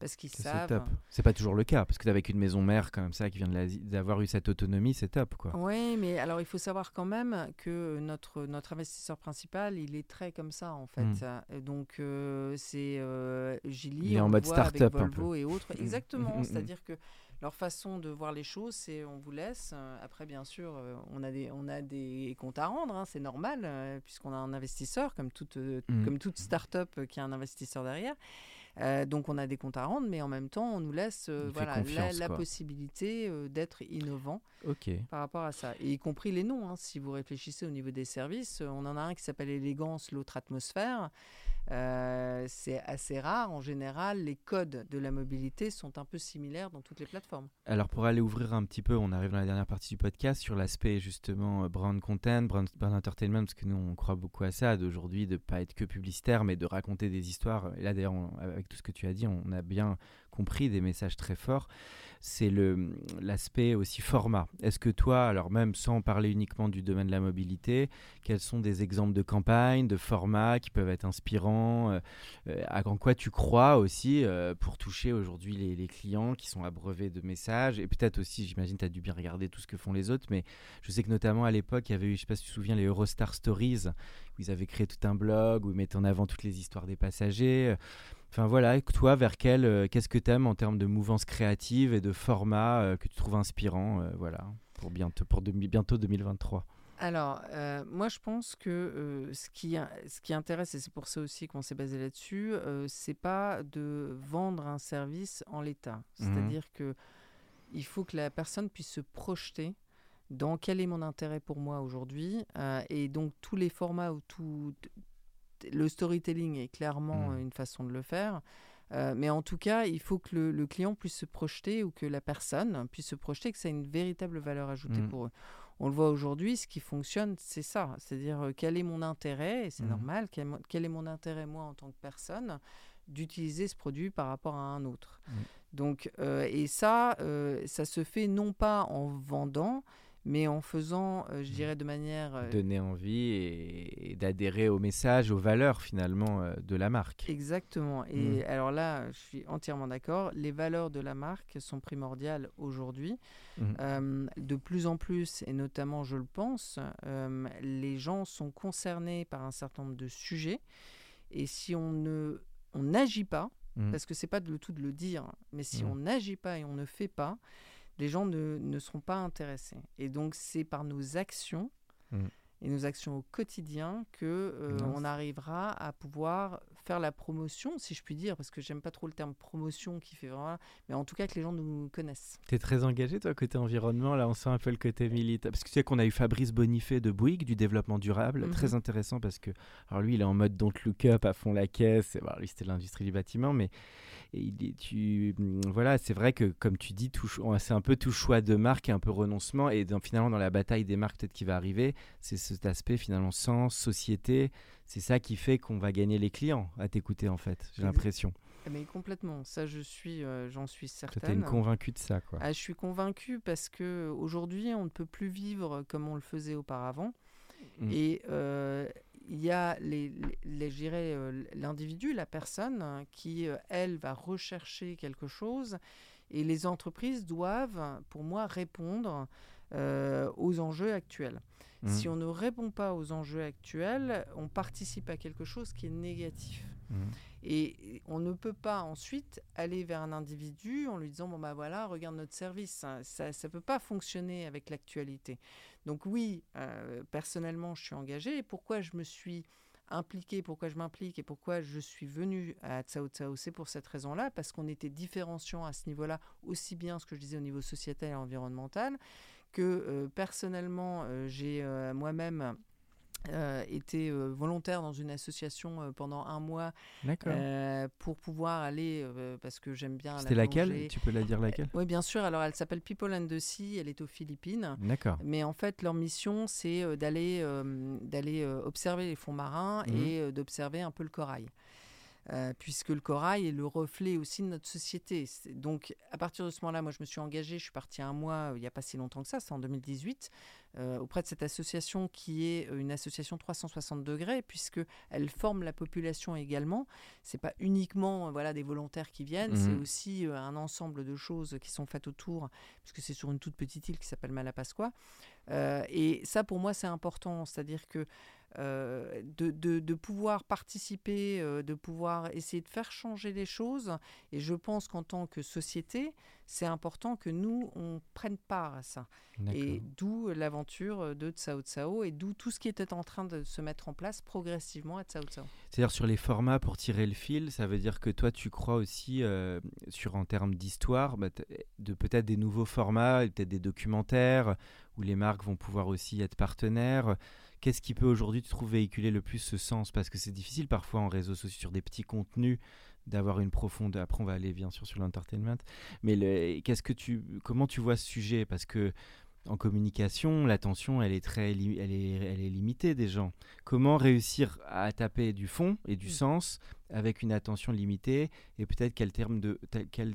parce qu'ils savent... C'est pas toujours le cas, parce que avec une maison mère comme ça qui vient d'avoir eu cette autonomie, c'est top. quoi. Oui, mais alors il faut savoir quand même que notre, notre investisseur principal, il est très comme ça en fait. Mm. Euh, Donc euh, c'est euh, Gilly, Il est en on le mode start-up un Volvo et autres. Mm. Exactement, Mm, mm, mm. c'est-à-dire que leur façon de voir les choses, c'est on vous laisse. Euh, Après, bien sûr, euh, on a des, on a des comptes à rendre, hein, c'est normal, puisqu'on a un investisseur, comme toute, euh, Mm. comme toute start-up qui a un investisseur derrière. Euh, donc on a des comptes à rendre, mais en même temps, on nous laisse euh, voilà, la, possibilité euh, d'être innovant par rapport à ça. Et y compris les noms, hein. si vous réfléchissez au niveau des services, on en a un qui s'appelle Élégance, l'autre Atmosphère. Euh, c'est assez rare. En général, les codes de la mobilité sont un peu similaires dans toutes les plateformes. Alors pour aller ouvrir un petit peu, on arrive dans la dernière partie du podcast sur l'aspect justement euh, brand content, brand, brand entertainment, parce que nous on croit beaucoup à ça d'aujourd'hui, de pas être que publicitaire, mais de raconter des histoires. Et là d'ailleurs, avec tout ce que tu as dit, on a bien compris des messages très forts. C'est l'aspect aussi format. Est-ce que toi, alors même sans parler uniquement du domaine de la mobilité, quels sont des exemples de campagnes, de formats qui peuvent être inspirants euh, euh, En quoi tu crois aussi euh, pour toucher aujourd'hui les, clients qui sont abreuvés de messages? Et peut-être aussi, j'imagine, tu as dû bien regarder tout ce que font les autres, mais je sais que notamment à l'époque, il y avait eu, je sais pas si tu te souviens, les Eurostar Stories, où ils avaient créé tout un blog, où ils mettaient en avant toutes les histoires des passagers. Enfin voilà, toi, vers quel, euh, qu'est-ce que tu aimes en termes de mouvance créative et de format euh, que tu trouves inspirant euh, voilà, pour, bientôt, pour bientôt 2023 Alors, moi, je pense que ce, qui, ce qui intéresse, et c'est pour ça aussi qu'on s'est basé là-dessus, c'est pas de vendre un service en l'état. Mhm. C'est-à-dire que il faut que la personne puisse se projeter dans quel est mon intérêt pour moi aujourd'hui. et donc tous les formats ou tout le storytelling est clairement Mmh. une façon de le faire. Euh, mais en tout cas, il faut que le, le client puisse se projeter ou que la personne puisse se projeter, que ça a une véritable valeur ajoutée Mm. pour eux. On le voit aujourd'hui, ce qui fonctionne, c'est ça. C'est-à-dire, euh, quel est mon intérêt, et c'est Mhm. normal, quel, est mon intérêt, moi, en tant que personne, d'utiliser ce produit par rapport à un autre. Mm. Donc, euh, et ça, euh, ça se fait non pas en vendant, mais en faisant, euh, je dirais, de manière... euh, Donner envie et, et d'adhérer au message, aux valeurs finalement euh, de la marque. Exactement. Et alors là, je suis entièrement d'accord. Les valeurs de la marque sont primordiales aujourd'hui. Euh, de plus en plus, et notamment, je le pense, les gens sont concernés par un certain nombre de sujets. Et si on ne, on n'agit pas, parce que c'est pas le tout de le dire, mais si on n'agit pas et on ne fait pas, les gens ne, ne seront pas intéressés. Et donc, c'est par nos actions Mhm. Et nos actions au quotidien que euh, on arrivera à pouvoir faire la promotion, si je puis dire, parce que j'aime pas trop le terme promotion qui fait vraiment, mais en tout cas que les gens nous connaissent. T'es très engagé, toi, côté environnement. Là, on sent un peu le côté militaire. Parce que tu sais qu'on a eu Fabrice Bonifay de Bouygues, du développement durable. Mhm. Très intéressant parce que, alors lui, il est en mode don't look up à fond la caisse. Et, bon, lui, c'était l'industrie du bâtiment. Mais et il tu, hum, voilà, c'est vrai que, comme tu dis, c'est un peu tout choix de marque et un peu renoncement. Et dans- finalement, dans la bataille des marques, peut-être qui va arriver, c'est cet aspect finalement sens, société. C'est ça qui fait qu'on va gagner les clients à t'écouter, en fait. J'ai Exact. l'impression. Eh, Mais complètement, ça je suis, euh, j'en suis certaine. t'es une convaincue de ça, quoi. Ah, je suis convaincue parce que aujourd'hui, on ne peut plus vivre comme on le faisait auparavant. Mm. Et euh, il y a les, les, euh, l'individu, la personne, hein, qui, elle, va rechercher quelque chose. Et les entreprises doivent, pour moi, répondre euh, aux enjeux actuels. Mm. Si on ne répond pas aux enjeux actuels, on participe à quelque chose qui est négatif. Mm. Et on ne peut pas ensuite aller vers un individu en lui disant bon bah voilà regarde notre service ça ne peut pas fonctionner avec l'actualité donc oui euh, personnellement je suis engagée et pourquoi je me suis impliquée pourquoi je m'implique et pourquoi je suis venue à Tsao Tsao c'est pour cette raison là parce qu'on était différenciants à ce niveau là aussi bien ce que je disais au niveau sociétal et environnemental que euh, personnellement euh, j'ai euh, moi-même euh, été euh, volontaire dans une association euh, pendant un mois pour pouvoir aller, parce que j'aime bien. la C'était laquelle? plongée. Tu peux la dire laquelle? Oui, bien sûr. Alors, elle s'appelle People and the Sea. Elle est aux Philippines. D'accord. Mais en fait, leur mission, c'est d'aller d'aller observer les fonds marins Mhm. et d'observer un peu le corail. Euh, puisque le corail est le reflet aussi de notre société. Donc, à partir de ce moment-là, moi, je me suis engagée. Je suis partie un mois, euh, il n'y a pas si longtemps que ça, c'est en 2018, euh, auprès de cette association qui est une association 360 degrés, puisque elle forme la population également. C'est pas uniquement voilà des volontaires qui viennent, c'est Mhm. aussi euh, un ensemble de choses qui sont faites autour, puisque c'est sur une toute petite île qui s'appelle Malapascua. Et ça, pour moi, c'est important, c'est-à-dire que euh, de, de- de pouvoir participer, euh, de pouvoir essayer de faire changer les choses. Et je pense qu'en tant que société, c'est important que nous, on prenne part à ça. Et d'où l'aventure de Tsao Tsao et d'où tout ce qui était en train de se mettre en place progressivement à Tsao Tsao. C'est-à-dire sur les formats pour tirer le fil, ça veut dire que toi tu crois aussi euh, sur en termes d'histoire, bah, de peut-être des nouveaux formats, peut-être des documentaires où les marques vont pouvoir aussi être partenaires. Qu'est-ce qui peut aujourd'hui, tu trouves, véhiculer le plus ce sens? Parce que c'est difficile parfois en réseaux sociaux, sur des petits contenus, d'avoir une profonde. Après, on va aller bien sûr sur l'entertainment. Mais le- qu'est-ce que tu, comment tu vois ce sujet? Parce que en communication, l'attention, elle est très, li- elle est, elle est limitée des gens. Comment réussir à taper du fond et du Mm. sens avec une attention limitée? Et peut-être quel terme de, quel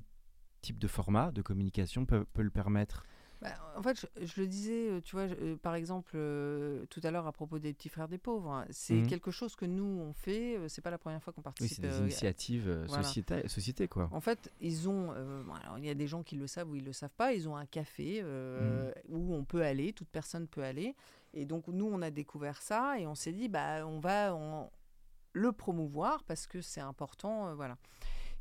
type de format de communication peut, peut le permettre? Bah, en fait, je, je le disais, euh, tu vois, je- euh, par exemple, euh, tout à l'heure à propos des petits frères des pauvres, hein, c'est Mhm. quelque chose que nous on fait. euh, c'est pas la première fois qu'on Oui, participe. c'est des euh, initiatives voilà. société, quoi. En fait, ils ont. il y a des gens qui le savent ou ils le savent pas. Ils ont un café euh, où on peut aller, toute personne peut aller. Et donc nous, on a découvert ça et on s'est dit, bah, on va en- le promouvoir parce que c'est important, voilà.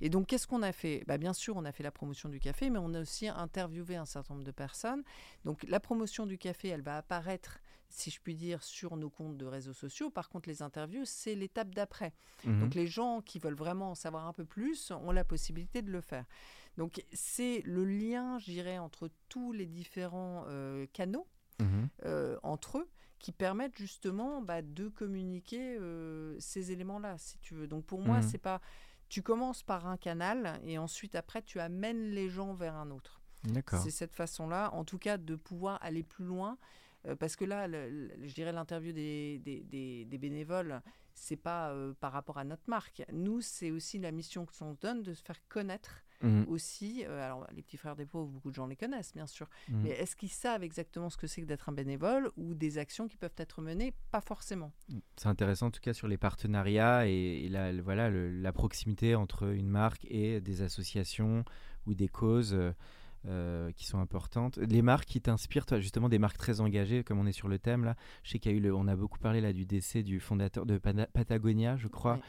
Et donc, qu'est-ce qu'on a fait? Bah, Bien sûr, on a fait la promotion du café, mais on a aussi interviewé un certain nombre de personnes. Donc, la promotion du café, elle va apparaître, si je puis dire, sur nos comptes de réseaux sociaux. Par contre, les interviews, c'est l'étape d'après. Mhm. Donc les gens qui veulent vraiment en savoir un peu plus ont la possibilité de le faire. Donc c'est le lien, je dirais, entre tous les différents euh, canaux Mhm. euh, entre eux qui permettent justement bah, de communiquer euh, ces éléments-là, si tu veux. Donc pour moi, Mhm. c'est pas. Tu commences par un canal et ensuite après tu amènes les gens vers un autre. C'est cette façon-là, en tout cas, de pouvoir aller plus loin. euh, parce que là, le- le- je dirais l'interview des, des, des- des bénévoles, c'est pas euh, par rapport à notre marque. Nous, c'est aussi la mission que l'on se donne de se faire connaître Mhm. aussi. euh, alors, les petits frères des pauvres, beaucoup de gens les connaissent, bien sûr. Mhm. Mais est-ce qu'ils savent exactement ce que c'est que d'être un bénévole ou des actions qui peuvent être menées? Pas forcément. C'est intéressant en tout cas sur les partenariats et, et la, voilà, le- la proximité entre une marque et des associations ou des causes euh, euh, qui sont importantes. Les marques qui t'inspirent, toi justement des marques très engagées, comme on est sur le thème là. Je sais qu'il y a eu, le, on a beaucoup parlé là du décès du fondateur de Patagonia, je crois, Ouais.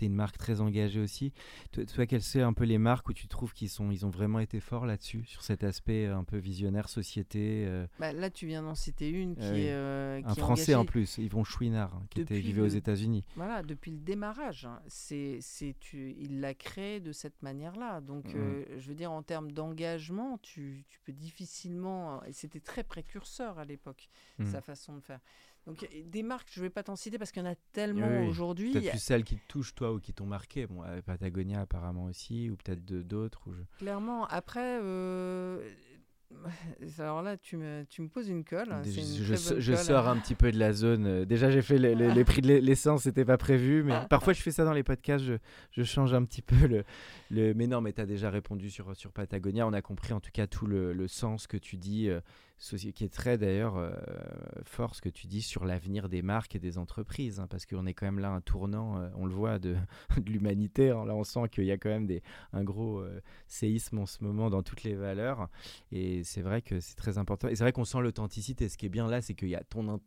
Était une marque très engagée aussi. Toi, toi quelles sont un peu les marques où tu trouves qu'ils sont, ils ont vraiment été forts là-dessus, sur cet aspect euh, un peu visionnaire, société euh, Bah, là, tu viens d'en citer une qui Ah est. euh, Un est Français en plus, Yvon Chouinard, hein, qui était, vivait aux États-Unis. Voilà, depuis le démarrage, hein, c'est, c'est, tu, il l'a créé de cette manière-là. Donc, euh, je veux dire, en termes d'engagement, tu, tu peux difficilement. Et c'était très précurseur à l'époque, Mhm. sa façon de faire. Donc, des marques, je ne vais pas t'en citer parce qu'il y en a tellement Oui, oui. aujourd'hui. Peut-être plus celles qui te touchent, toi, ou qui t'ont marqué. Bon, euh, Patagonia, apparemment aussi, ou peut-être d'autres. Je... Clairement, après. euh, Alors là, tu me, tu me poses une colle. Des- une je, colle. sors un petit peu de la zone. euh, Déjà, j'ai fait le- le- les prix de l'e- l'essence, c'était pas prévu. Mais parfois, je fais ça dans les podcasts. Je, je change un petit peu le. le... Mais non, mais tu as déjà répondu sur, sur Patagonia. On a compris en tout cas tout le, le sens que tu dis, euh, soci- qui est très d'ailleurs euh, fort ce que tu dis sur l'avenir des marques et des entreprises. hein, parce qu'on est quand même là un tournant, euh, on le voit, de, de l'humanité. hein. Là, on sent qu'il y a quand même un gros euh, séisme en ce moment dans toutes les valeurs. Et c'est vrai que c'est très important. Et c'est vrai qu'on sent l'authenticité. Ce qui est bien là, c'est qu'il y a ton,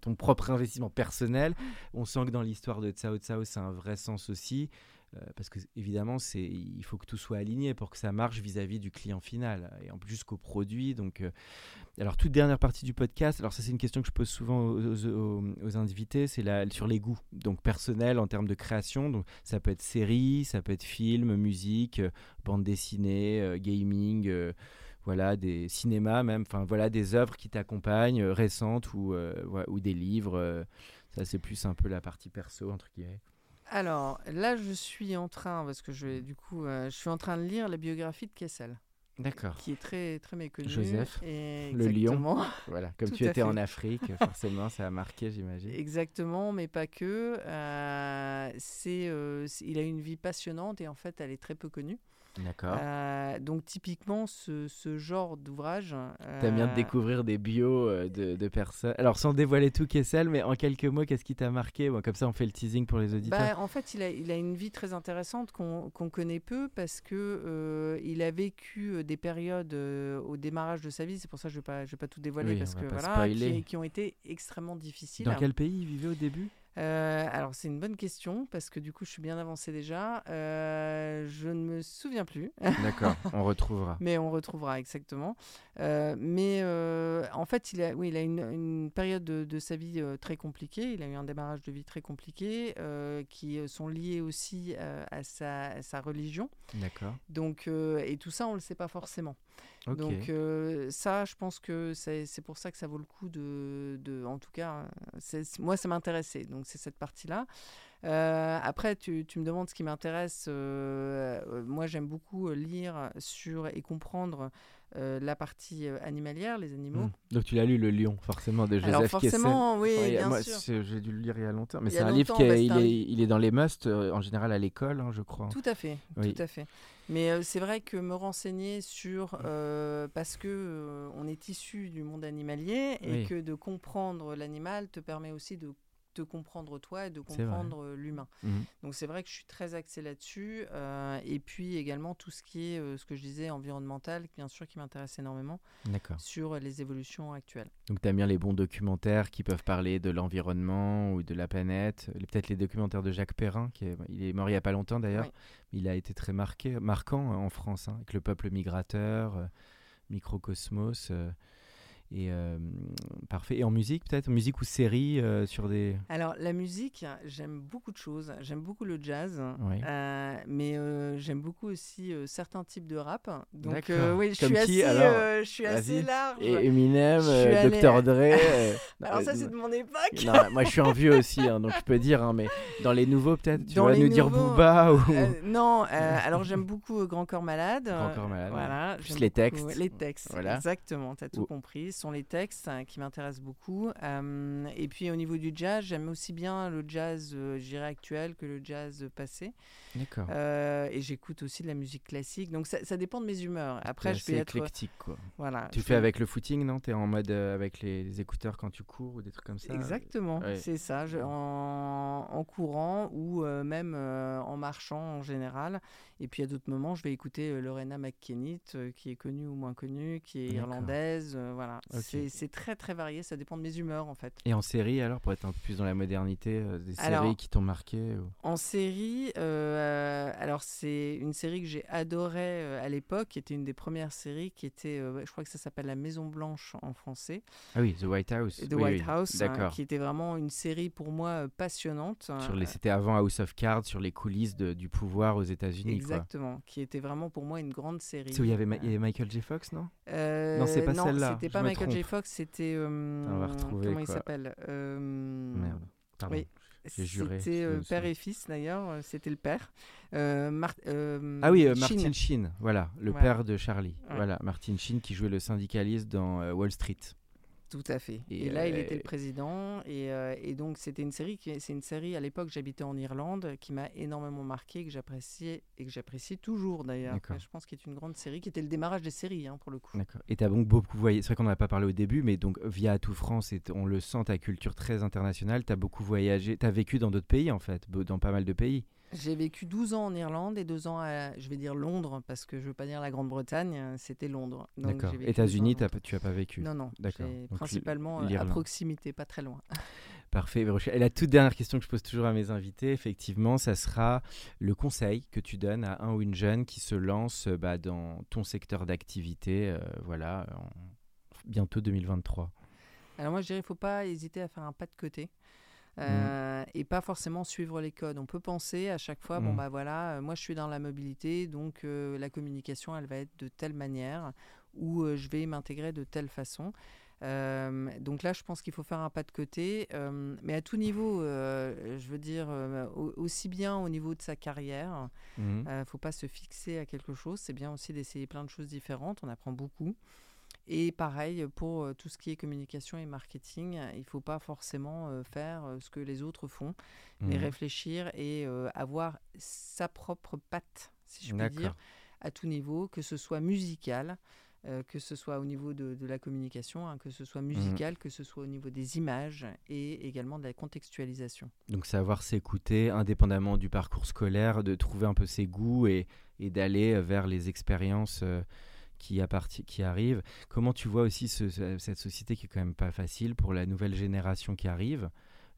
ton propre investissement personnel. On sent que dans l'histoire de Tsao Tsao, c'est un vrai sens aussi. Euh, parce que évidemment, il faut que tout soit aligné pour que ça marche vis-à-vis du client final et en plus jusqu'au produit. Donc, euh, alors toute dernière partie du podcast. Alors ça, c'est une question que je pose souvent aux, aux- invités. C'est sur les goûts, donc personnels en termes de création. Donc ça peut être série, ça peut être film, musique, euh, bande dessinée, euh, gaming. voilà, des cinémas même, enfin voilà, des œuvres qui t'accompagnent, récentes ou, des livres. ça, c'est plus un peu la partie perso, entre guillemets. Alors là, je suis en train, parce que je, du coup, euh, je suis en train de lire la biographie de Kessel, D'accord. qui est très, très méconnue. Joseph, et le lion. Voilà, comme tu étais fait. en Afrique, forcément, ça a marqué, j'imagine. Exactement, mais pas que. Euh, c'est, euh, il a une vie passionnante et en fait, elle est très peu connue. D'accord. Euh, donc typiquement, ce, ce genre d'ouvrage. T'aimes bien euh, découvrir des bios euh, de, de personnes. Alors, sans dévoiler tout, Kessel, mais en quelques mots, qu'est-ce qui t'a marqué? Bon, Comme ça, on fait le teasing pour les auditeurs. Bah, en fait, il a, il a une vie très intéressante qu'on qu'on connaît peu parce que euh, il a vécu euh, des périodes euh, au démarrage de sa vie. C'est pour ça que je ne vais, pas- je vais pas tout dévoiler Oui, parce que voilà, qui, qui ont été extrêmement difficiles. Dans quel pays il vivait au début? Euh, alors c'est une bonne question parce que du coup je suis bien avancé déjà. Euh, je ne me souviens plus, D'accord, on retrouvera. mais on retrouvera exactement. Euh, mais en fait, il a, oui, il a une, une période de, de sa vie très compliquée. Il a eu un démarrage de vie très compliqué qui sont liés aussi à, sa, à sa religion. D'accord. Donc, et tout ça, on ne le sait pas forcément. Donc euh, ça, je pense que c'est pour ça que ça vaut le coup de, de en tout cas, c'est- moi ça m'intéressait. Donc c'est cette partie-là. Euh, après, tu, tu me demandes ce qui m'intéresse. euh, moi, j'aime beaucoup lire sur et comprendre euh, la partie euh, animalière, les animaux. Hmm. Donc, tu l'as lu, Le Lion, forcément, de Joseph Alors Kessel. forcément, oui, Ouais, bien moi, sûr. j'ai dû le lire il y a longtemps. Mais c'est un livre qui bah, est, il, un- est, il est dans les musts, euh, en général à l'école, hein, je crois. Tout à fait, Oui. tout à fait. Mais euh, c'est vrai que me renseigner sur euh, parce que euh, on est issu du monde animalier et Oui. que de comprendre l'animal te permet aussi de te comprendre toi et de comprendre euh, l'humain. Mhm. Donc c'est vrai que je suis très axée là-dessus euh, et puis également tout ce qui est euh, ce que je disais environnemental, bien sûr qui m'intéresse énormément sur les évolutions actuelles. Donc, tu aimes bien les bons documentaires qui peuvent parler de l'environnement ou de la planète. Peut-être les documentaires de Jacques Perrin, qui est, il est mort il n'y a pas longtemps d'ailleurs. Oui. Il a été très marqué, marquant en France, hein, avec le peuple migrateur, euh, Microcosmos. Et euh, parfait. Et en musique, peut-être? Musique ou série euh, sur des. Alors la musique, j'aime beaucoup de choses. J'aime beaucoup le jazz, Oui. euh, mais euh, j'aime beaucoup aussi certains types de rap. Donc oui, je Comme suis qui, assez, alors? euh, je suis assez large. Et Eminem, allée- Dr. Dre. Alors ça c'est de mon époque. non, moi je suis un vieux aussi, hein, donc je peux dire, hein, mais dans les nouveaux peut-être, tu Dans vas nous dire Booba ou Euh, non, euh, alors j'aime beaucoup Grand Corps Malade. Grand Corps Malade. Voilà. Plus les textes. Les textes, Voilà. exactement, tu as tout Ou- compris. Ce sont les textes hein, qui m'intéressent beaucoup. Euh, et puis au niveau du jazz, j'aime aussi bien le jazz, euh, je dirais, actuel que le jazz passé. D'accord. Euh, et j'écoute aussi de la musique classique. Donc ça, ça dépend de mes humeurs. Après, je peux être... éclectique quoi. Voilà, Tu fais peux- avec le footing, non? T'es en mode euh, avec les, les écouteurs quand tu cours ou des trucs comme ça? Exactement, Ouais. c'est ça, je- en, en courant ou même en marchant en général. Et puis à d'autres moments, je vais écouter Lorena McKennitt, qui est connue ou moins connue, qui est irlandaise. euh, voilà, Ok. c'est très très varié, ça dépend de mes humeurs en fait. Et en série alors, pour être un peu plus dans la modernité, euh, des Alors- séries qui t'ont marqué ou- En série, euh, alors c'est une série que j'ai adorée euh, à l'époque, qui était une des premières séries, qui était, je crois que ça s'appelle La Maison Blanche en français. Ah oui, The White House. The Oui, White oui. House, hein, D'accord. qui était vraiment une série pour moi passionnante. C'était avant House of Cards, sur les coulisses de- du pouvoir aux États-Unis. quoi. Exactement, qui était vraiment pour moi une grande série. C'est où il y avait Michael J. Fox, non? euh, Non, c'est pas celle-là, C'était je pas me Michael J. trompe. Fox, c'était. euh, On va retrouver, comment il s'appelle Euh, Merde. Pardon. oui. C'était euh, père et fils d'ailleurs, c'était le père. Mar- Ah oui, Sheen. Martin Sheen, voilà, le Voilà. père de Charlie. Ouais. Voilà, Martin Sheen qui jouait le syndicaliste dans Wall Street. Tout à fait. Et, Et, là, il euh, était le président. Et, euh, et donc, c'était une série. C'est une série à l'époque. J'habitais en Irlande, qui m'a énormément marqué, que j'appréciais et que j'apprécie toujours d'ailleurs. Je pense qu'il est une grande série, qui était le démarrage des séries hein, pour le coup. D'accord. Et tu as donc beaucoup voyagé. C'est vrai qu'on n'en a pas parlé au début, mais donc via Tout France, et t- on le sent, ta culture très internationale. Tu as beaucoup voyagé. Tu as vécu dans d'autres pays, en fait, dans pas mal de pays. J'ai vécu 12 ans en Irlande et 2 ans à, je vais dire Londres, parce que je veux pas dire la Grande-Bretagne, euh, c'était Londres. D'accord. États-Unis, tu as pas vécu. Non, non. D'accord. Principalement euh, à proximité, pas très loin. Parfait. Et la toute dernière question que je pose toujours à mes invités, effectivement, ça sera le conseil que tu donnes à un ou une jeune qui se lance euh, bah, dans ton secteur d'activité, euh, voilà, en bientôt 2023. Alors moi, je dirais, il faut pas hésiter à faire un pas de côté. Mmh. euh, et pas forcément suivre les codes. On peut penser à chaque fois, bon Mm. bah voilà, euh, moi je suis dans la mobilité, donc euh, la communication elle va être de telle manière ou euh, je vais m'intégrer de telle façon. Donc là, je pense qu'il faut faire un pas de côté, mais à tout niveau, je veux dire, au- aussi bien au niveau de sa carrière, Mhm. ne faut pas se fixer à quelque chose. C'est bien aussi d'essayer plein de choses différentes. On apprend beaucoup. Et pareil pour euh, tout ce qui est communication et marketing, il ne faut pas forcément euh, faire euh, ce que les autres font, mais Mhm. réfléchir et euh, avoir sa propre patte, si je puis dire, à tout niveau, que ce soit musical, euh, que ce soit au niveau de, de la communication, hein, que ce soit musical, que ce soit au niveau des images et également de la contextualisation. Donc savoir s'écouter indépendamment du parcours scolaire, de trouver un peu ses goûts et, et d'aller euh, vers les expériences euh, qui, qui arrivent. Comment tu vois aussi ce- ce- cette société qui est quand même pas facile pour la nouvelle génération qui arrive?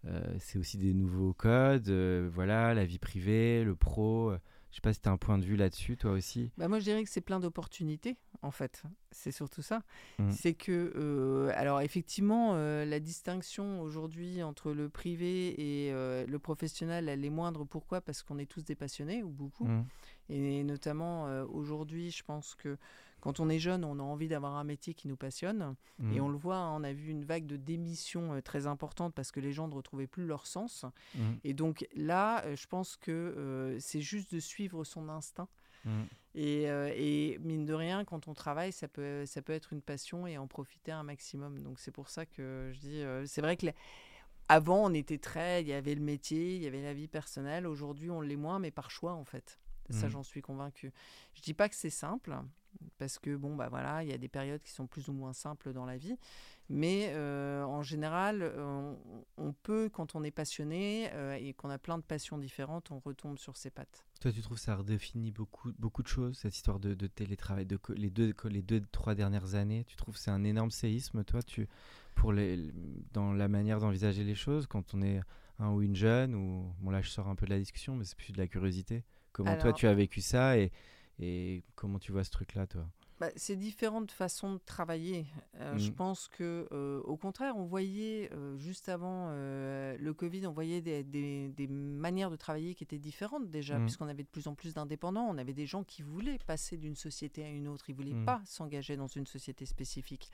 Euh, C'est aussi des nouveaux codes, euh, voilà, la vie privée, le pro. euh, je sais pas si tu as un point de vue là-dessus, toi aussi. Bah moi, je dirais que c'est plein d'opportunités, en fait. C'est surtout ça. Mhm. C'est que, euh, alors effectivement, euh, la distinction aujourd'hui entre le privé et euh, le professionnel, elle est moindre. Pourquoi? Parce qu'on est tous des passionnés, ou beaucoup. Mhm. Et notamment, aujourd'hui, je pense que quand on est jeune, on a envie d'avoir un métier qui nous passionne. Et Mhm. on le voit, hein, on a vu une vague de démissions euh, très importante parce que les gens ne retrouvaient plus leur sens. Mhm. Et donc là, euh, je pense que euh, c'est juste de suivre son instinct. Mhm. Et, euh, et mine de rien, quand on travaille, ça peut, ça peut être une passion et en profiter un maximum. Donc c'est pour ça que je dis, euh, c'est vrai que la- avant on était très, il y avait le métier, il y avait la vie personnelle. Aujourd'hui on l'est moins, mais par choix en fait. Ça Mhm. j'en suis convaincue. Je dis pas que c'est simple parce que bon bah voilà, il y a des périodes qui sont plus ou moins simples dans la vie, mais euh, en général, euh, on, peut quand on est passionné euh, et qu'on a plein de passions différentes, on retombe sur ses pattes. Toi, tu trouves que ça redéfinit beaucoup, beaucoup de choses, cette histoire de, de télétravail, de les, deux, les deux, trois dernières années? Tu trouves que c'est un énorme séisme, toi, tu, pour les, dans la manière d'envisager les choses, quand on est un ou une jeune ou, Bon, là, je sors un peu de la discussion, mais c'est plus de la curiosité? Comment toi, tu as vécu ça et, et comment tu vois ce truc-là, toi? Bah, c'est différentes façons de travailler. Euh, Je Mm. pense que, euh, au contraire, on voyait euh, juste avant le Covid, on voyait des, des- des manières de travailler qui étaient différentes déjà, Mm. puisqu'on avait de plus en plus d'indépendants. On avait des gens qui voulaient passer d'une société à une autre. Ils voulaient Mm. pas s'engager dans une société spécifique.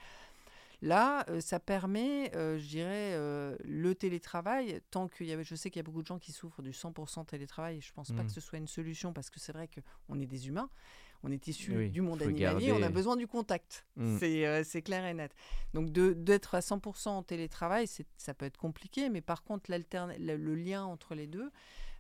Là, euh, ça permet, euh, je dirais, euh, le télétravail, tant qu'il y avait, je sais qu'il y a beaucoup de gens qui souffrent du 100% télétravail, je pense pas Mm. que ce soit une solution, parce que c'est vrai qu'on est des humains, on est issus Oui, du monde animalier, on a garder- besoin du contact, Mm. c'est clair et net. Donc d'être à 100% en télétravail, ça peut être compliqué, mais par contre, le, le lien entre les deux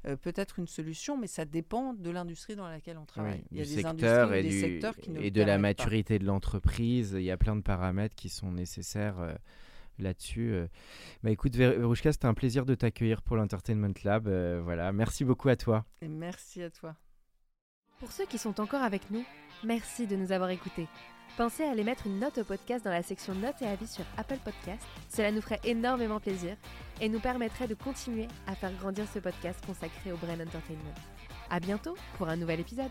euh, peut être une solution, mais ça dépend de l'industrie dans laquelle on travaille. Oui, Il y a des secteur industries ou et, des du- secteurs qui ne et de la pas. maturité de l'entreprise. Il y a plein de paramètres qui sont nécessaires euh, là-dessus. euh. Bah, écoute, Ver- Verouchka, c'était un plaisir de t'accueillir pour l'Entertainment Lab. euh, voilà, merci beaucoup à toi. Et merci à toi. Pour ceux qui sont encore avec nous, merci de nous avoir écoutés. Pensez à aller mettre une note au podcast dans la section notes et avis sur Apple Podcast. Cela nous ferait énormément plaisir et nous permettrait de continuer à faire grandir ce podcast consacré au Brain Entertainment. À bientôt pour un nouvel épisode.